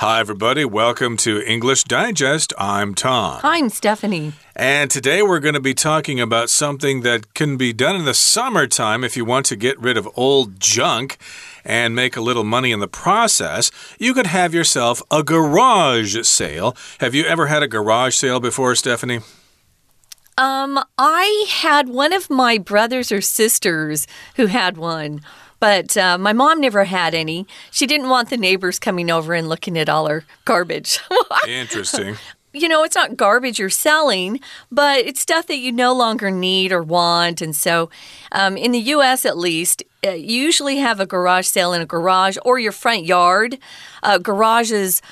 Hi, everybody. Welcome to English Digest. I'm Tom. Hi, I'm Stephanie. And today we're going to be talking about something that can be done in the summertime if you want to get rid of old junk and make a little money in the process. You could have yourself a garage sale. Have you ever had a garage sale before, Stephanie? Um, I had one of my brothers or sisters who had one. But uh, my mom never had any. She didn't want the neighbors coming over and looking at all her garbage. Interesting. You know, it's not garbage you're selling, but it's stuff that you no longer need or want. And so, um, in the US at least, uh, you usually have a garage sale in a garage or your front yard. Uh, garages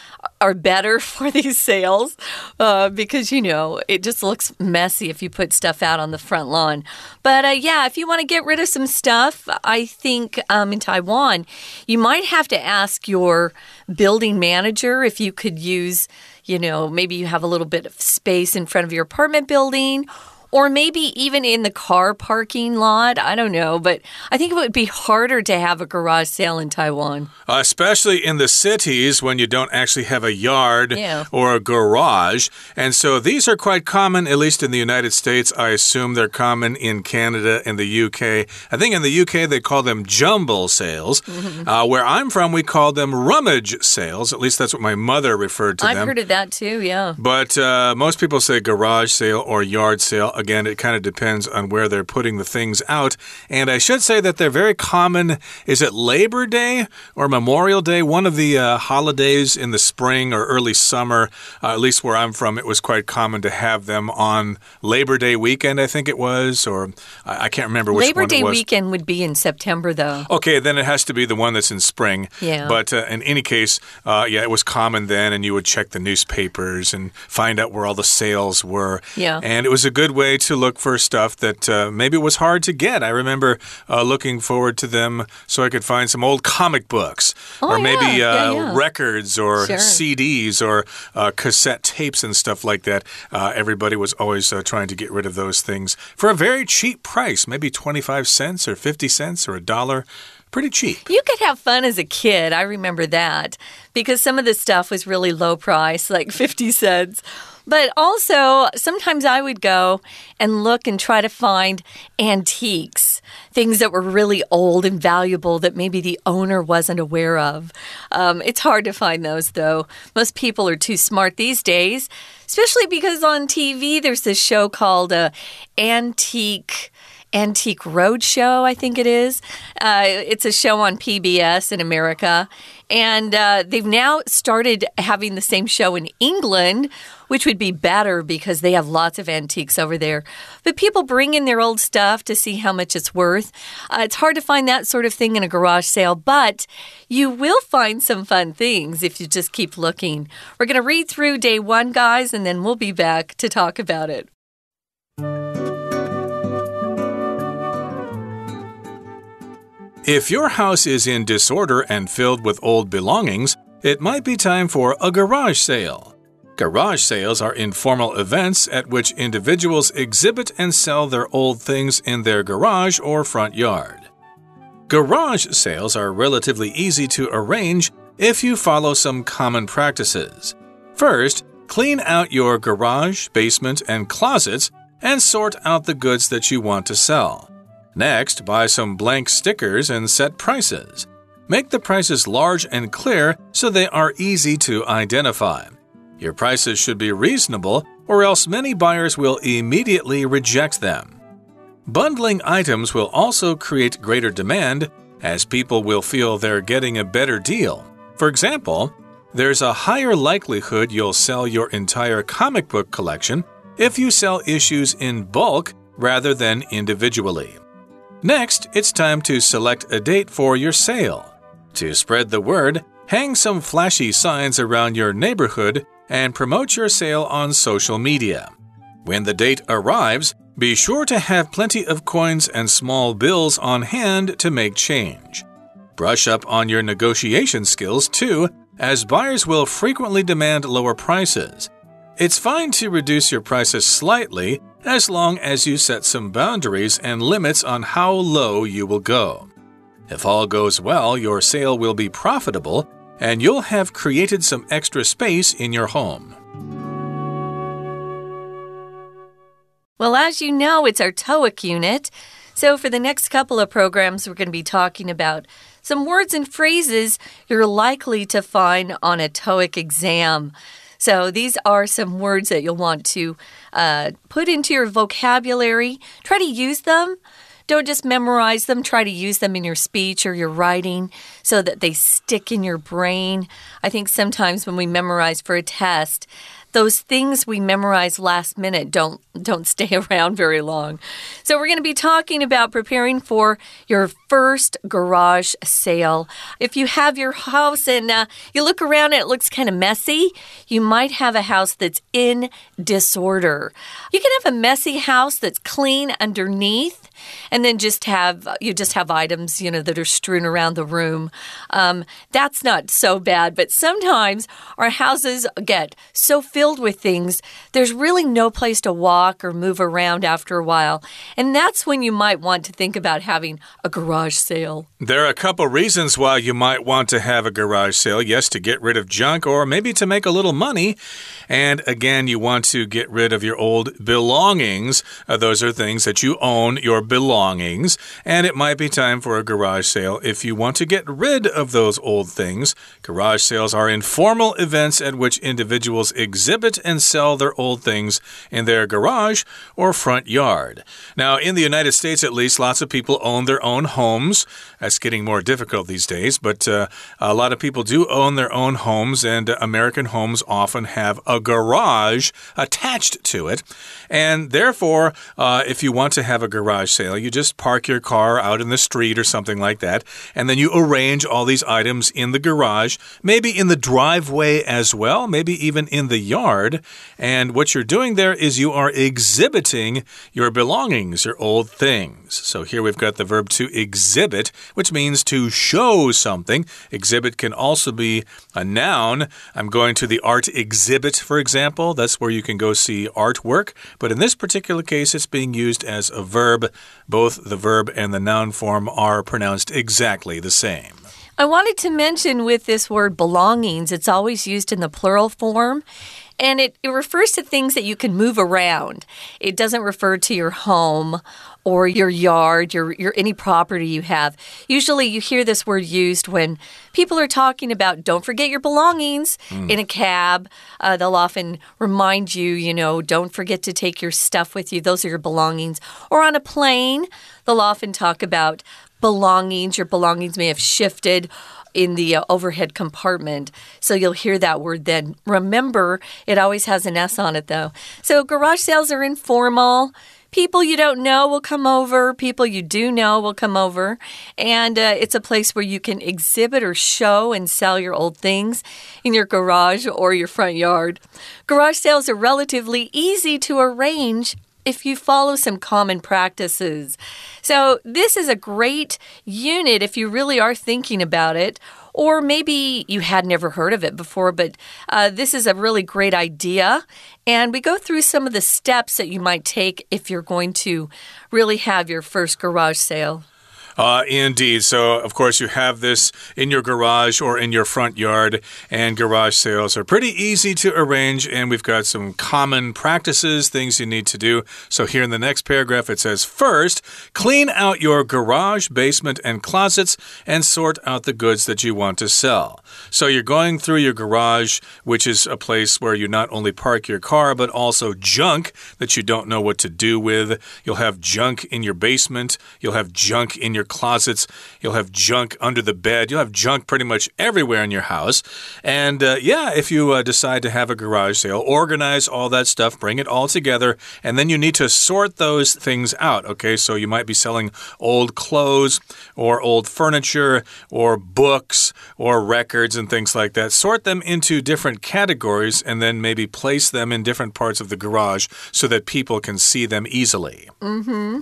are better for these sales uh, because, you know, it just looks messy if you put stuff out on the front lawn. But uh, yeah, if you want to get rid of some stuff, I think um, in Taiwan, you might have to ask your building manager if you could use, you know, maybe you have a little bit of space in front of your apartment building or maybe even in the car parking lot. I don't know, but I think it would be harder to have a garage sale in Taiwan. Uh, especially in the cities when you don't actually have a yard yeah. or a garage. And so these are quite common, at least in the United States. I assume they're common in Canada and the UK. I think in the UK they call them jumble sales. Mm -hmm. uh, where I'm from, we call them rummage sales. At least that's what my mother referred to I've them. I've heard of that too, yeah. But uh, most people say garage sale or yard sale. Again, it kind of depends on where they're putting the things out. And I should say that they're very common. Is it Labor Day or Memorial Day? One of the uh, holidays in the spring or early summer, uh, at least where I'm from, it was quite common to have them on Labor Day weekend, I think it was, or I, I can't remember which Labor Day weekend would be in September, though. Okay, then it has to be the one that's in spring. Yeah. But uh, in any case, uh, yeah, it was common then, and you would check the newspapers and find out where all the sales were. Yeah. And it was a good way to look for stuff that uh, maybe was hard to get. I remember uh, looking forward to them so I could find some old comic books oh, or maybe yeah. Uh, yeah, yeah. records or sure. CDs or uh, cassette tapes and stuff like that. Uh, everybody was always trying to get rid of those things for a very cheap price, maybe 25 cents or 50 cents or a dollar pretty cheap. You could have fun as a kid. I remember that because some of the stuff was really low price, like 50 cents. But also, sometimes I would go and look and try to find antiques, things that were really old and valuable that maybe the owner wasn't aware of. Um, it's hard to find those, though. Most people are too smart these days, especially because on TV there's this show called uh, Antique. Antique Roadshow, I think it is. Uh, it's a show on PBS in America. And uh, they've now started having the same show in England, which would be better because they have lots of antiques over there. But people bring in their old stuff to see how much it's worth. Uh, it's hard to find that sort of thing in a garage sale, but you will find some fun things if you just keep looking. We're going to read through day one, guys, and then we'll be back to talk about it. If your house is in disorder and filled with old belongings, it might be time for a garage sale. Garage sales are informal events at which individuals exhibit and sell their old things in their garage or front yard. Garage sales are relatively easy to arrange if you follow some common practices. First, clean out your garage, basement, and closets and sort out the goods that you want to sell. Next, buy some blank stickers and set prices. Make the prices large and clear so they are easy to identify. Your prices should be reasonable, or else many buyers will immediately reject them. Bundling items will also create greater demand, as people will feel they're getting a better deal. For example, there's a higher likelihood you'll sell your entire comic book collection if you sell issues in bulk rather than individually. Next, it's time to select a date for your sale. To spread the word, hang some flashy signs around your neighborhood and promote your sale on social media. When the date arrives, be sure to have plenty of coins and small bills on hand to make change. Brush up on your negotiation skills too, as buyers will frequently demand lower prices. It's fine to reduce your prices slightly as long as you set some boundaries and limits on how low you will go. If all goes well, your sale will be profitable, and you'll have created some extra space in your home. Well, as you know, it's our TOEIC unit. So, for the next couple of programs, we're going to be talking about some words and phrases you're likely to find on a TOEIC exam. So, these are some words that you'll want to uh, put into your vocabulary. Try to use them. Don't just memorize them, try to use them in your speech or your writing so that they stick in your brain. I think sometimes when we memorize for a test, those things we memorize last minute don't don't stay around very long. So we're going to be talking about preparing for your first garage sale. If you have your house and uh, you look around and it looks kind of messy, you might have a house that's in disorder. You can have a messy house that's clean underneath and then just have you just have items you know that are strewn around the room. Um, that's not so bad but sometimes our houses get so filled with things there's really no place to walk or move around after a while. And that's when you might want to think about having a garage sale. There are a couple reasons why you might want to have a garage sale. Yes to get rid of junk or maybe to make a little money. And again you want to get rid of your old belongings. Uh, those are things that you own your belongings, and it might be time for a garage sale if you want to get rid of those old things. Garage sales are informal events at which individuals exhibit and sell their old things in their garage or front yard. Now, in the United States, at least, lots of people own their own homes. That's getting more difficult these days, but uh, a lot of people do own their own homes, and American homes often have a garage attached to it. And therefore, uh, if you want to have a garage sale, you just park your car out in the street or something like that, and then you arrange all these items in the garage, maybe in the driveway as well, maybe even in the yard. And what you're doing there is you are exhibiting your belongings, your old things. So here we've got the verb to exhibit, which means to show something. Exhibit can also be a noun. I'm going to the art exhibit, for example. That's where you can go see artwork. But in this particular case, it's being used as a verb. Both the verb and the noun form are pronounced exactly the same. I wanted to mention with this word belongings, it's always used in the plural form. And it, it refers to things that you can move around. It doesn't refer to your home or your yard, your, your any property you have. Usually you hear this word used when people are talking about don't forget your belongings mm. in a cab. Uh, they'll often remind you, you know, don't forget to take your stuff with you. Those are your belongings. Or on a plane, they'll often talk about belongings. Your belongings may have shifted in the uh, overhead compartment. So you'll hear that word then. Remember, it always has an S on it though. So garage sales are informal. People you don't know will come over, people you do know will come over. And uh, it's a place where you can exhibit or show and sell your old things in your garage or your front yard. Garage sales are relatively easy to arrange if you follow some common practices. So, this is a great unit if you really are thinking about it or maybe you had never heard of it before, but uh, this is a really great idea. And we go through some of the steps that you might take if you're going to really have your first garage sale. Uh, indeed. So, of course, you have this in your garage or in your front yard, and garage sales are pretty easy to arrange. And we've got some common practices, things you need to do. So, here in the next paragraph, it says first, clean out your garage, basement, and closets and sort out the goods that you want to sell. So, you're going through your garage, which is a place where you not only park your car, but also junk that you don't know what to do with. You'll have junk in your basement, you'll have junk in your your closets. You'll have junk under the bed. You'll have junk pretty much everywhere in your house. And uh, yeah, if you uh, decide to have a garage sale, organize all that stuff, bring it all together, and then you need to sort those things out. Okay, so you might be selling old clothes or old furniture or books or records and things like that. Sort them into different categories and then maybe place them in different parts of the garage so that people can see them easily. Mm hmm.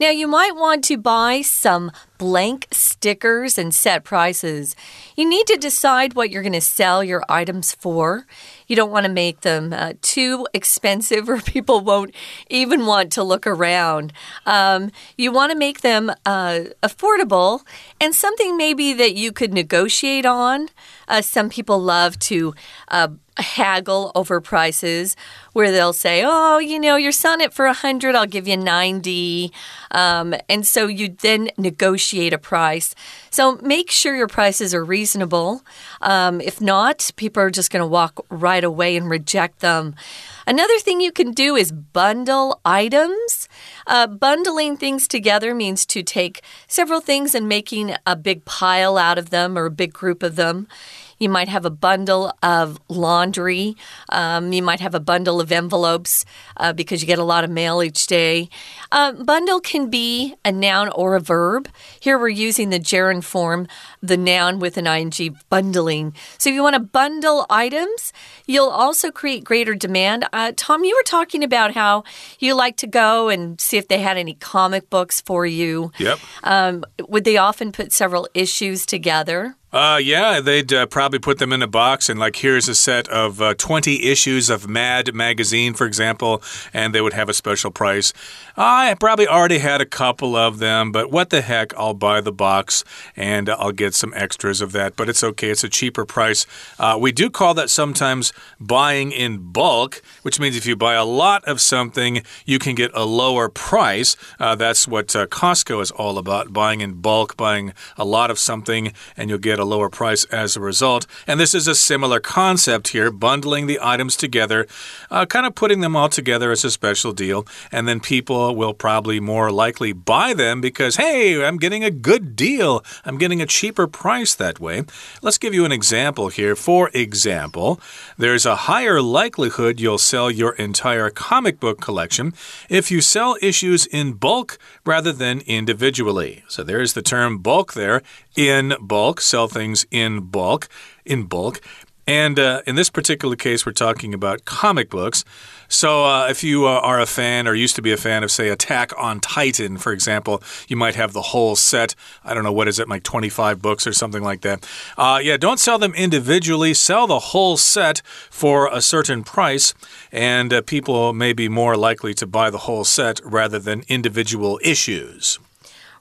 Now, you might want to buy some blank stickers and set prices. You need to decide what you're going to sell your items for. You don't want to make them uh, too expensive or people won't even want to look around. Um, you want to make them uh, affordable and something maybe that you could negotiate on. Uh, some people love to uh, haggle over prices where they'll say, Oh, you know, you're selling it for a 100, I'll give you 90. Um, and so you then negotiate a price. So make sure your prices are reasonable. Um, if not, people are just going to walk right away and reject them. Another thing you can do is bundle items. Uh, bundling things together means to take several things and making a big pile out of them or a big group of them. You might have a bundle of laundry. Um, you might have a bundle of envelopes uh, because you get a lot of mail each day. Uh, bundle can be a noun or a verb. Here we're using the gerund form, the noun with an ing, bundling. So if you want to bundle items, you'll also create greater demand. Uh, Tom, you were talking about how you like to go and see if they had any comic books for you. Yep. Um, would they often put several issues together? Uh, yeah, they'd uh, probably put them in a box and, like, here's a set of uh, 20 issues of Mad magazine, for example, and they would have a special price. I probably already had a couple of them, but what the heck, I'll buy the box and I'll get some extras of that, but it's okay, it's a cheaper price. Uh, we do call that sometimes buying in bulk, which means if you buy a lot of something, you can get a lower price. Uh, that's what uh, Costco is all about buying in bulk, buying a lot of something, and you'll get a lower price as a result. And this is a similar concept here bundling the items together, uh, kind of putting them all together as a special deal. And then people will probably more likely buy them because, hey, I'm getting a good deal. I'm getting a cheaper price that way. Let's give you an example here. For example, there's a higher likelihood you'll sell your entire comic book collection if you sell issues in bulk rather than individually. So there's the term bulk there. In bulk, sell things in bulk, in bulk. And uh, in this particular case, we're talking about comic books. So, uh, if you uh, are a fan or used to be a fan of, say, Attack on Titan, for example, you might have the whole set. I don't know, what is it, like 25 books or something like that. Uh, yeah, don't sell them individually. Sell the whole set for a certain price, and uh, people may be more likely to buy the whole set rather than individual issues.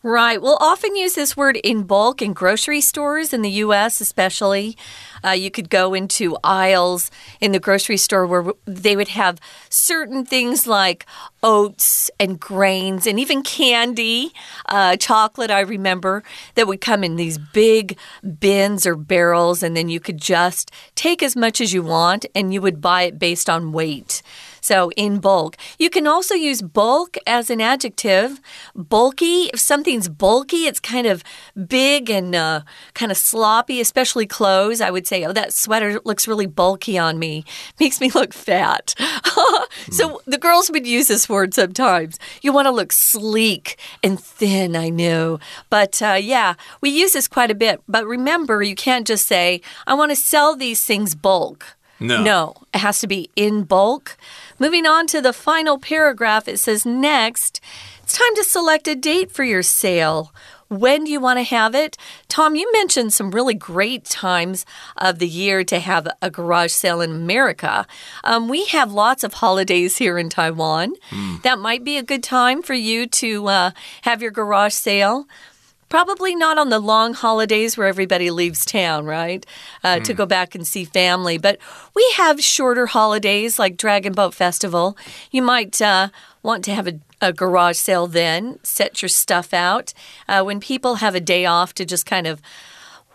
Right. We'll often use this word in bulk in grocery stores in the U.S., especially. Uh, you could go into aisles in the grocery store where they would have certain things like oats and grains and even candy, uh, chocolate, I remember, that would come in these big bins or barrels, and then you could just take as much as you want and you would buy it based on weight. So in bulk. You can also use bulk as an adjective. Bulky, if something's bulky, it's kind of big and uh, kind of sloppy, especially clothes. I would say, oh, that sweater looks really bulky on me. Makes me look fat. so the girls would use this word sometimes. You want to look sleek and thin, I know. But uh, yeah, we use this quite a bit. But remember, you can't just say, I want to sell these things bulk. No. No, it has to be in bulk. Moving on to the final paragraph, it says next, it's time to select a date for your sale. When do you want to have it? Tom, you mentioned some really great times of the year to have a garage sale in America. Um, we have lots of holidays here in Taiwan. Mm. That might be a good time for you to uh, have your garage sale. Probably not on the long holidays where everybody leaves town, right? Uh, mm. To go back and see family. But we have shorter holidays like Dragon Boat Festival. You might uh, want to have a, a, garage sale then, set your stuff out. Uh, when people have a day off to just kind of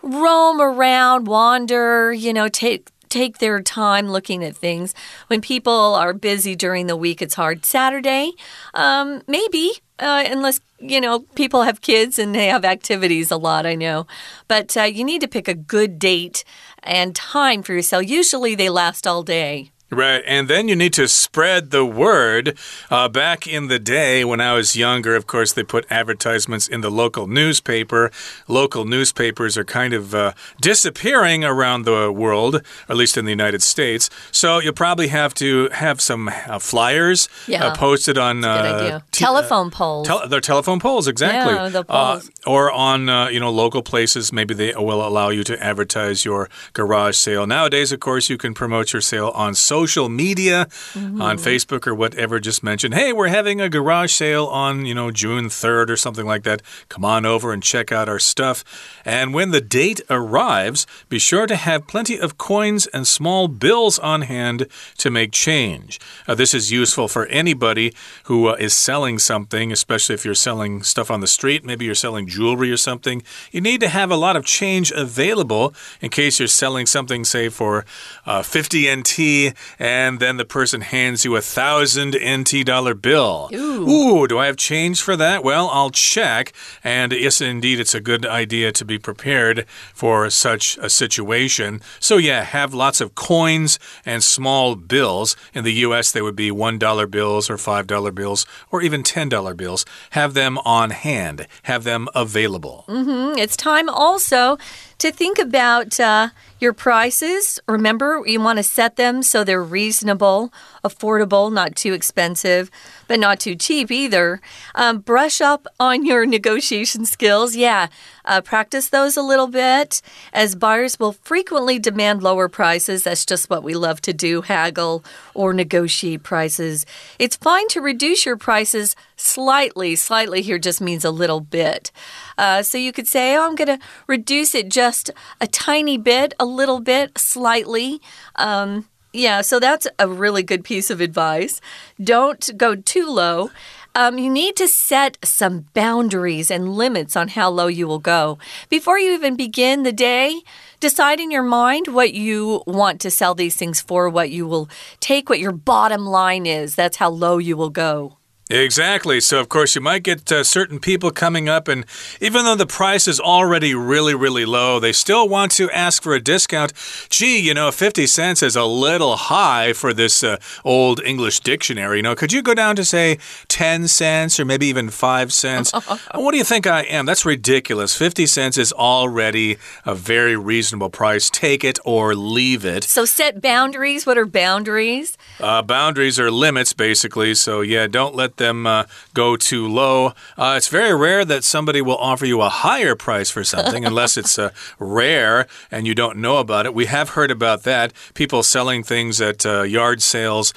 roam around, wander, you know, take take their time looking at things. When people are busy during the week, it's hard. Saturday, um, maybe, uh, unless you know, people have kids and they have activities a lot, I know. But uh, you need to pick a good date and time for your sale. Usually they last all day. Right, and then you need to spread the word. Uh, back in the day when I was younger, of course, they put advertisements in the local newspaper. Local newspapers are kind of uh, disappearing around the world, or at least in the United States. So you'll probably have to have some uh, flyers uh, Yeah. posted on uh, Telephone poles. Tel they're telephone poles, exactly. Yeah, the Uh, poles. or on uh, you know local places, maybe they will allow you to advertise your garage sale. Nowadays, of course, you can promote your sale on social media, Mm-hmm. on Facebook or whatever. Just mention, hey, we're having a garage sale on you know June third or something like that. Come on over and check out our stuff. And when the date arrives, be sure to have plenty of coins and small bills on hand to make change. Uh, this is useful for anybody who uh, is selling something, especially if you're selling stuff on the street. Maybe you're selling jewelry or something. You need to have a lot of change available in case you're selling something, say, for uh, 50 NT, and then the person hands you a thousand NT dollar bill. Ooh. Ooh, do I have change for that? Well, I'll check. And yes, indeed, it's a good idea to be prepared for such a situation. So, yeah, have lots of coins and small bills. In the US, they would be $1 bills or $5 bills or even $10 bills. Have them on hand, have them available. Mm, It's time also to think about uh, your prices. Remember, you want to set them so they're reasonable, affordable, not too expensive, but not too cheap either. Um, brush up on your negotiation skills. Yeah, uh, practice those a little bit, as buyers will frequently demand lower prices. That's just what we love to do haggle or negotiate prices. It's fine to reduce your prices slightly. Slightly here just means a little bit. Uh, so you could say, oh, I'm going to reduce it just a tiny bit, a little bit, slightly. Um, yeah, so that's a really good piece of advice. Don't go too low. Um, you need to set some boundaries and limits on how low you will go. Before you even begin the day, decide in your mind what you want to sell these things for, what you will take, what your bottom line is. That's how low you will go. Exactly. So, of course, you might get uh, certain people coming up, and even though the price is already really, really low, they still want to ask for a discount. Gee, you know, 50 cents is a little high for this uh, old English dictionary. You know, could you go down to, say, 10 cents or maybe even 5 cents? what do you think I am? That's ridiculous. 50 cents is already a very reasonable price. Take it or leave it. So set boundaries. What are boundaries? Uh, boundaries are limits, basically. So, yeah, don't let them uh, go too low. Uh, it's very rare that somebody will offer you a higher price for something unless it's uh, rare and you don't know about it. We have heard about that. People selling things at uh, yard sales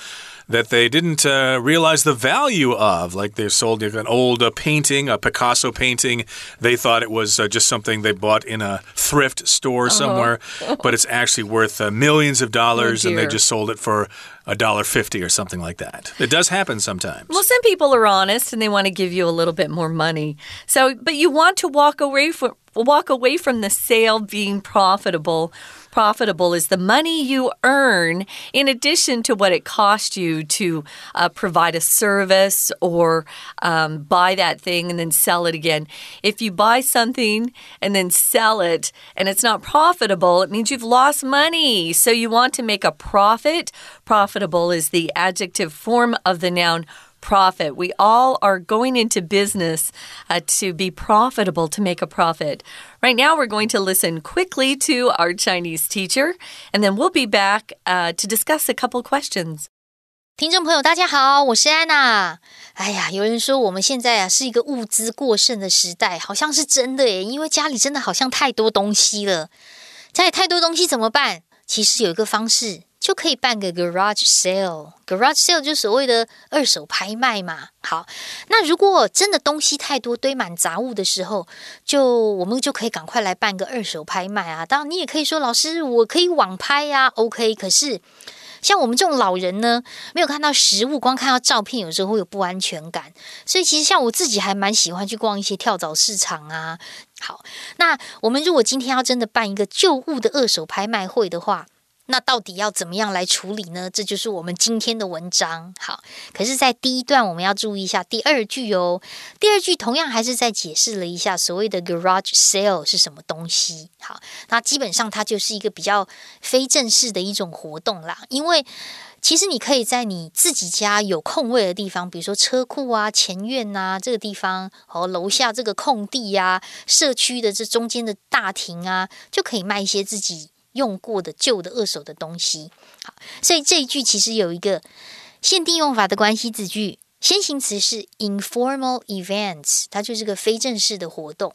that they didn't uh, realize the value of. Like they sold an old uh, painting, a Picasso painting. They thought it was uh, just something they bought in a thrift store somewhere, but it's actually worth uh, millions of dollars, and they just sold it for a dollar fifty or something like that. It does happen sometimes. Well, some people are honest and they want to give you a little bit more money. So, but you want to walk away from walk away from the sale being profitable. Profitable is the money you earn in addition to what it cost you to uh, provide a service or um, buy that thing and then sell it again. If you buy something and then sell it and it's not profitable, it means you've lost money. So you want to make a profit. Profitable is the adjective form of the noun profit. We all are going into business uh, to be profitable, to make a profit. Right now, we're going to listen quickly to our Chinese teacher, and then we'll be back uh, to discuss a couple questions. 听众朋友，大家好，我是安娜。哎呀，有人说我们现在啊是一个物资过剩的时代，好像是真的耶，因为家里真的好像太多东西了。家里太多东西怎么办？其实有一个方式， 就可以办个 garage sale。garage sale 就所谓的二手拍卖嘛。好，那如果真的东西太多，堆满杂物的时候，就我们就可以赶快来办个二手拍卖啊。当然，你也可以说，老师，我可以网拍呀、OK，可是。像我们这种老人呢，没有看到实物，光看到照片，有时候会有不安全感。所以其实像我自己还蛮喜欢去逛一些跳蚤市场啊。好，那我们如果今天要真的办一个旧物的二手拍卖会的话，那到底要怎么样来处理呢？这就是我们今天的文章。好，可是，在第一段我们要注意一下第二句哦。第二句同样还是在解释了一下所谓的 garage sale 是什么东西。好，那基本上它就是一个比较非正式的一种活动啦。因为其实你可以在你自己家有空位的地方，比如说车库啊、前院呐这个地方，和楼下这个空地呀、社区的这中间的大厅啊，就可以卖一些自己。用过的旧的二手的东西，好，所以这一句其实有一个限定用法的关系子句，先行词是 informal events，它就是个非正式的活动。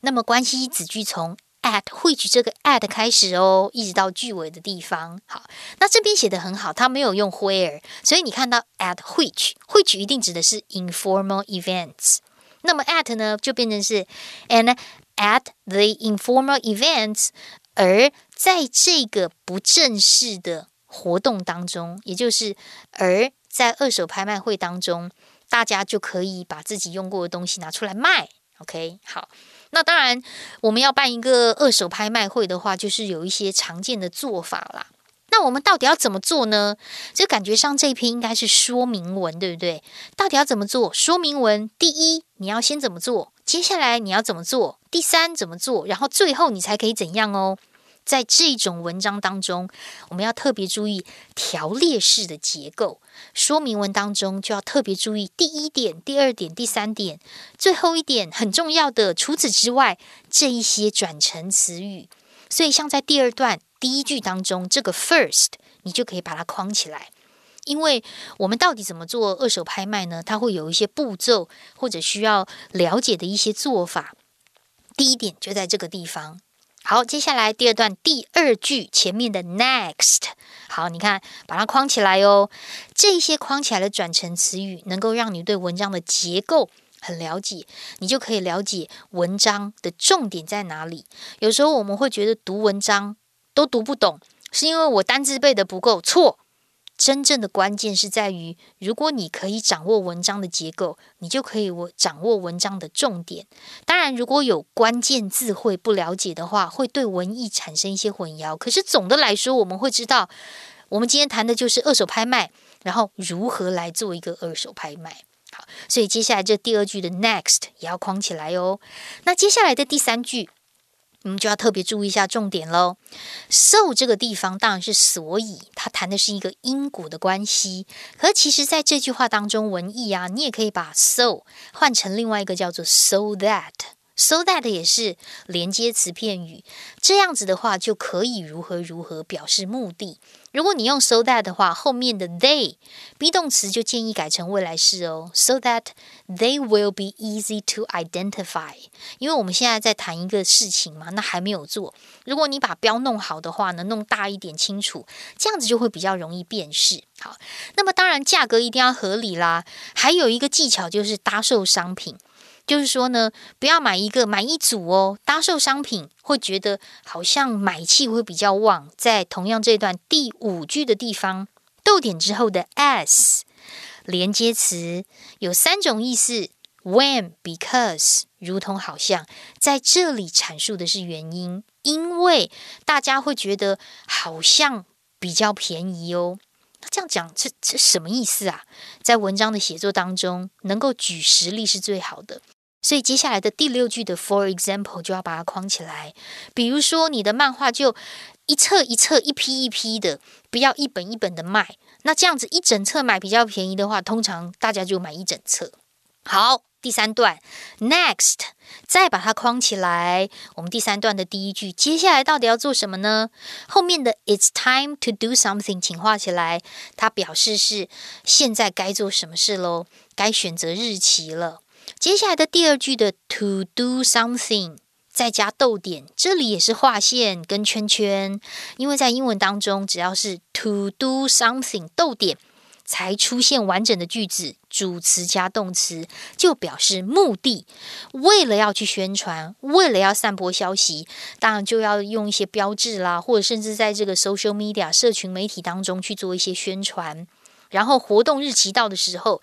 那么关系子句从 at which 这个 at 开始哦，一直到句尾的地方。好，那这边写的很好，它没有用 where，所以你看到 at which，which 一定指的是 informal events。那么 at 呢，就变成是 and at the informal events。而在这个不正式的活动当中，也就是而在二手拍卖会当中，大家就可以把自己用过的东西拿出来卖。OK，好，那当然我们要办一个二手拍卖会的话，就是有一些常见的做法啦。那我们到底要怎么做呢？这感觉上这一篇应该是说明文，对不对？到底要怎么做？说明文，第一，你要先怎么做？接下来你要怎么做？第三怎么做？然后最后你才可以怎样哦？在这种文章当中，我们要特别注意条列式的结构。说明文当中就要特别注意第一点、第二点、第三点，最后一点很重要的。除此之外，这一些转成词语。所以，像在第二段第一句当中，这个 first 你就可以把它框起来，因为我们到底怎么做二手拍卖呢？它会有一些步骤或者需要了解的一些做法。第一点就在这个地方。好，接下来第二段第二句前面的 next，好，你看把它框起来哦。这些框起来的转成词语，能够让你对文章的结构很了解，你就可以了解文章的重点在哪里。有时候我们会觉得读文章都读不懂，是因为我单字背的不够，错。真正的关键是在于，如果你可以掌握文章的结构，你就可以我掌握文章的重点。当然，如果有关键字会不了解的话，会对文意产生一些混淆。可是总的来说，我们会知道，我们今天谈的就是二手拍卖，然后如何来做一个二手拍卖。好，所以接下来这第二句的 next 也要框起来哦。那接下来的第三句。我们就要特别注意一下重点喽。So 这个地方当然是所以，它谈的是一个因果的关系。可其实在这句话当中，文艺啊，你也可以把 so 换成另外一个叫做 so that。So that 也是连接词片语，这样子的话就可以如何如何表示目的。如果你用 so that 的话，后面的 they be 动词就建议改成未来式哦。So that they will be easy to identify。因为我们现在在谈一个事情嘛，那还没有做。如果你把标弄好的话呢，弄大一点清楚，这样子就会比较容易辨识。好，那么当然价格一定要合理啦。还有一个技巧就是搭售商品。就是说呢，不要买一个买一组哦，搭售商品会觉得好像买气会比较旺。在同样这段第五句的地方，逗点之后的 as 连接词有三种意思：when、because，如同好像在这里阐述的是原因，因为大家会觉得好像比较便宜哦。那这样讲，这这什么意思啊？在文章的写作当中，能够举实例是最好的。所以接下来的第六句的 for example 就要把它框起来。比如说，你的漫画就一册一册、一批一批的，不要一本一本的卖。那这样子一整册买比较便宜的话，通常大家就买一整册。好，第三段 next 再把它框起来。我们第三段的第一句，接下来到底要做什么呢？后面的 it's time to do something，请画起来。它表示是现在该做什么事喽，该选择日期了。接下来的第二句的 to do something 再加逗点，这里也是划线跟圈圈，因为在英文当中，只要是 to do something 逗点才出现完整的句子，主词加动词就表示目的，为了要去宣传，为了要散播消息，当然就要用一些标志啦，或者甚至在这个 social media 社群媒体当中去做一些宣传。然后活动日期到的时候，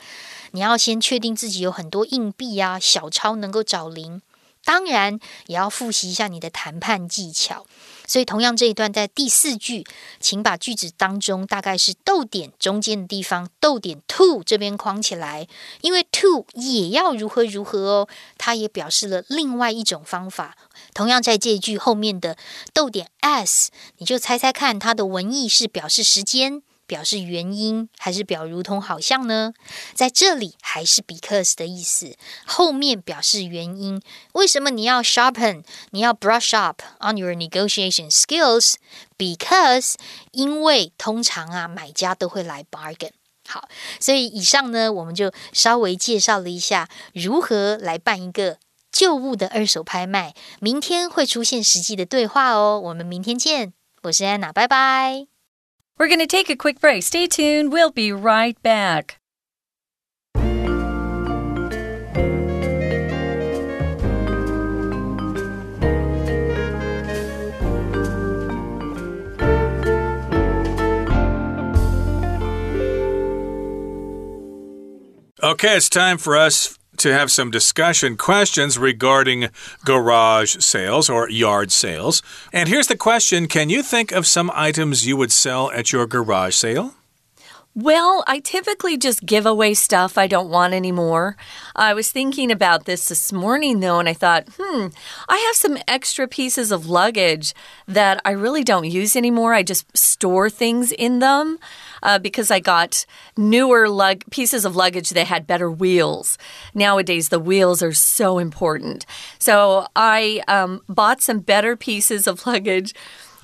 你要先确定自己有很多硬币啊、小钞能够找零。当然，也要复习一下你的谈判技巧。所以同样这一段在第四句，请把句子当中大概是逗点中间的地方，逗点 to 这边框起来，因为 to 也要如何如何哦，它也表示了另外一种方法。同样在这一句后面的逗点 s，你就猜猜看它的文意是表示时间。表示原因还是表如同好像呢？在这里还是 because 的意思，后面表示原因。为什么你要 sharpen？你要 brush up on your negotiation skills？Because 因为通常啊，买家都会来 bargain。好，所以以上呢，我们就稍微介绍了一下如何来办一个旧物的二手拍卖。明天会出现实际的对话哦，我们明天见。我是安娜，拜拜。We're going to take a quick break. Stay tuned. We'll be right back. Okay, it's time for us to have some discussion questions regarding garage sales or yard sales. And here's the question Can you think of some items you would sell at your garage sale? Well, I typically just give away stuff I don't want anymore. I was thinking about this this morning, though, and I thought, hmm, I have some extra pieces of luggage that I really don't use anymore. I just store things in them uh, because I got newer lug pieces of luggage that had better wheels. Nowadays, the wheels are so important. So I um, bought some better pieces of luggage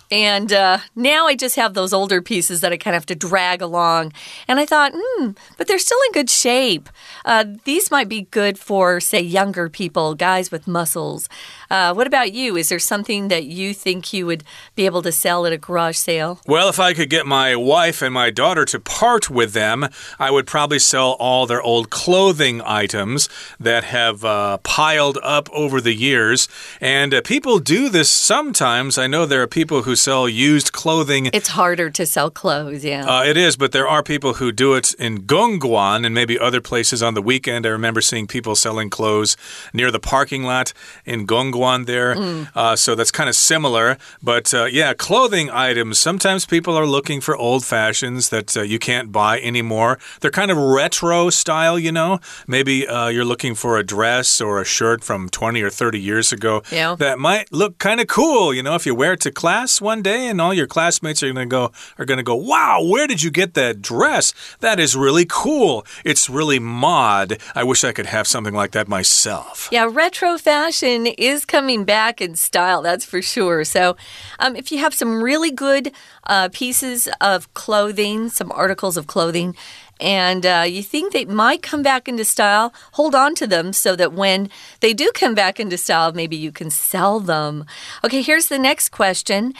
and uh, now I just have those older pieces that I kind of have to drag along. And I thought, hmm, but they're still in good shape. Uh, these might be good for, say, younger people, guys with muscles. Uh, what about you? Is there something that you think you would be able to sell at a garage sale? Well, if I could get my wife and my daughter to part with them, I would probably sell all their old clothing items that have uh, piled up over the years. And uh, people do this sometimes. I know there are people who sell used clothing. It's harder to sell clothes, yeah. Uh, it is, but there are people who do it in Gongguan and maybe other places on the weekend. I remember seeing people selling clothes near the parking lot in Gongguan there. Mm. Uh, so that's kind of similar. But uh, yeah, clothing items. Sometimes people are looking for old fashions that uh, you can't buy anymore. They're kind of retro style, you know. Maybe uh, you're looking for a dress or a shirt from 20 or 30 years ago yeah. that might look kind of cool, you know, if you wear it to class one day and all your classmates are going to go are going to go, "Wow, where did you get that dress? That is really cool. It's really mod. I wish I could have something like that myself." Yeah, retro fashion is coming back in style, that's for sure. So, um, if you have some really good uh, pieces of clothing, some articles of clothing, and uh, you think they might come back into style, hold on to them so that when they do come back into style, maybe you can sell them. Okay, here's the next question.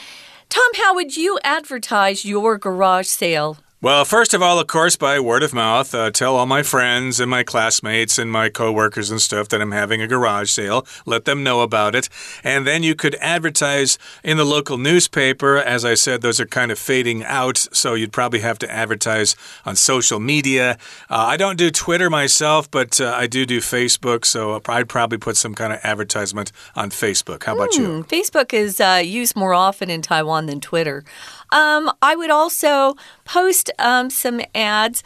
Tom, how would you advertise your garage sale? Well, first of all, of course, by word of mouth, uh, tell all my friends and my classmates and my coworkers and stuff that I'm having a garage sale. Let them know about it. And then you could advertise in the local newspaper. As I said, those are kind of fading out, so you'd probably have to advertise on social media. Uh, I don't do Twitter myself, but uh, I do do Facebook, so I'd probably put some kind of advertisement on Facebook. How about mm, you? Hmm, Facebook is uh, used more often in Taiwan than Twitter. Um, I would also post um, some ads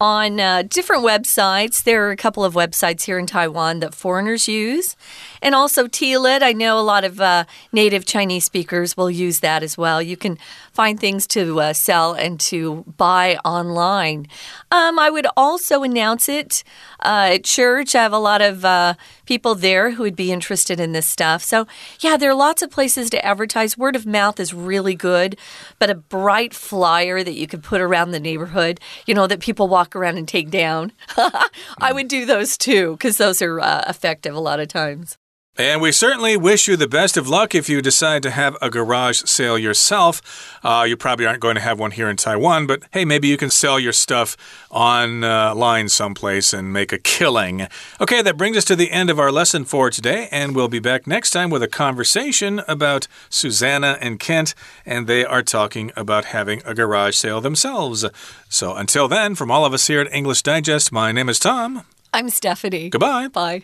on uh, different websites. There are a couple of websites here in Taiwan that foreigners use. And also Tealit. I know a lot of uh, native Chinese speakers will use that as well. You can find things to uh, sell and to buy online. Um, I would also announce it uh, at church. I have a lot of uh, people there who would be interested in this stuff. So, yeah, there are lots of places to advertise. Word of mouth is really good, but a bright flyer that you could put around the neighborhood, you know, that people walk around and take down. I would do those too because those are uh, effective a lot of times. And we certainly wish you the best of luck if you decide to have a garage sale yourself. Uh, you probably aren't going to have one here in Taiwan, but hey, maybe you can sell your stuff online someplace and make a killing. Okay, that brings us to the end of our lesson for today, and we'll be back next time with a conversation about Susanna and Kent, and they are talking about having a garage sale themselves. So until then, from all of us here at English Digest, my name is Tom. I'm Stephanie. Goodbye. Bye.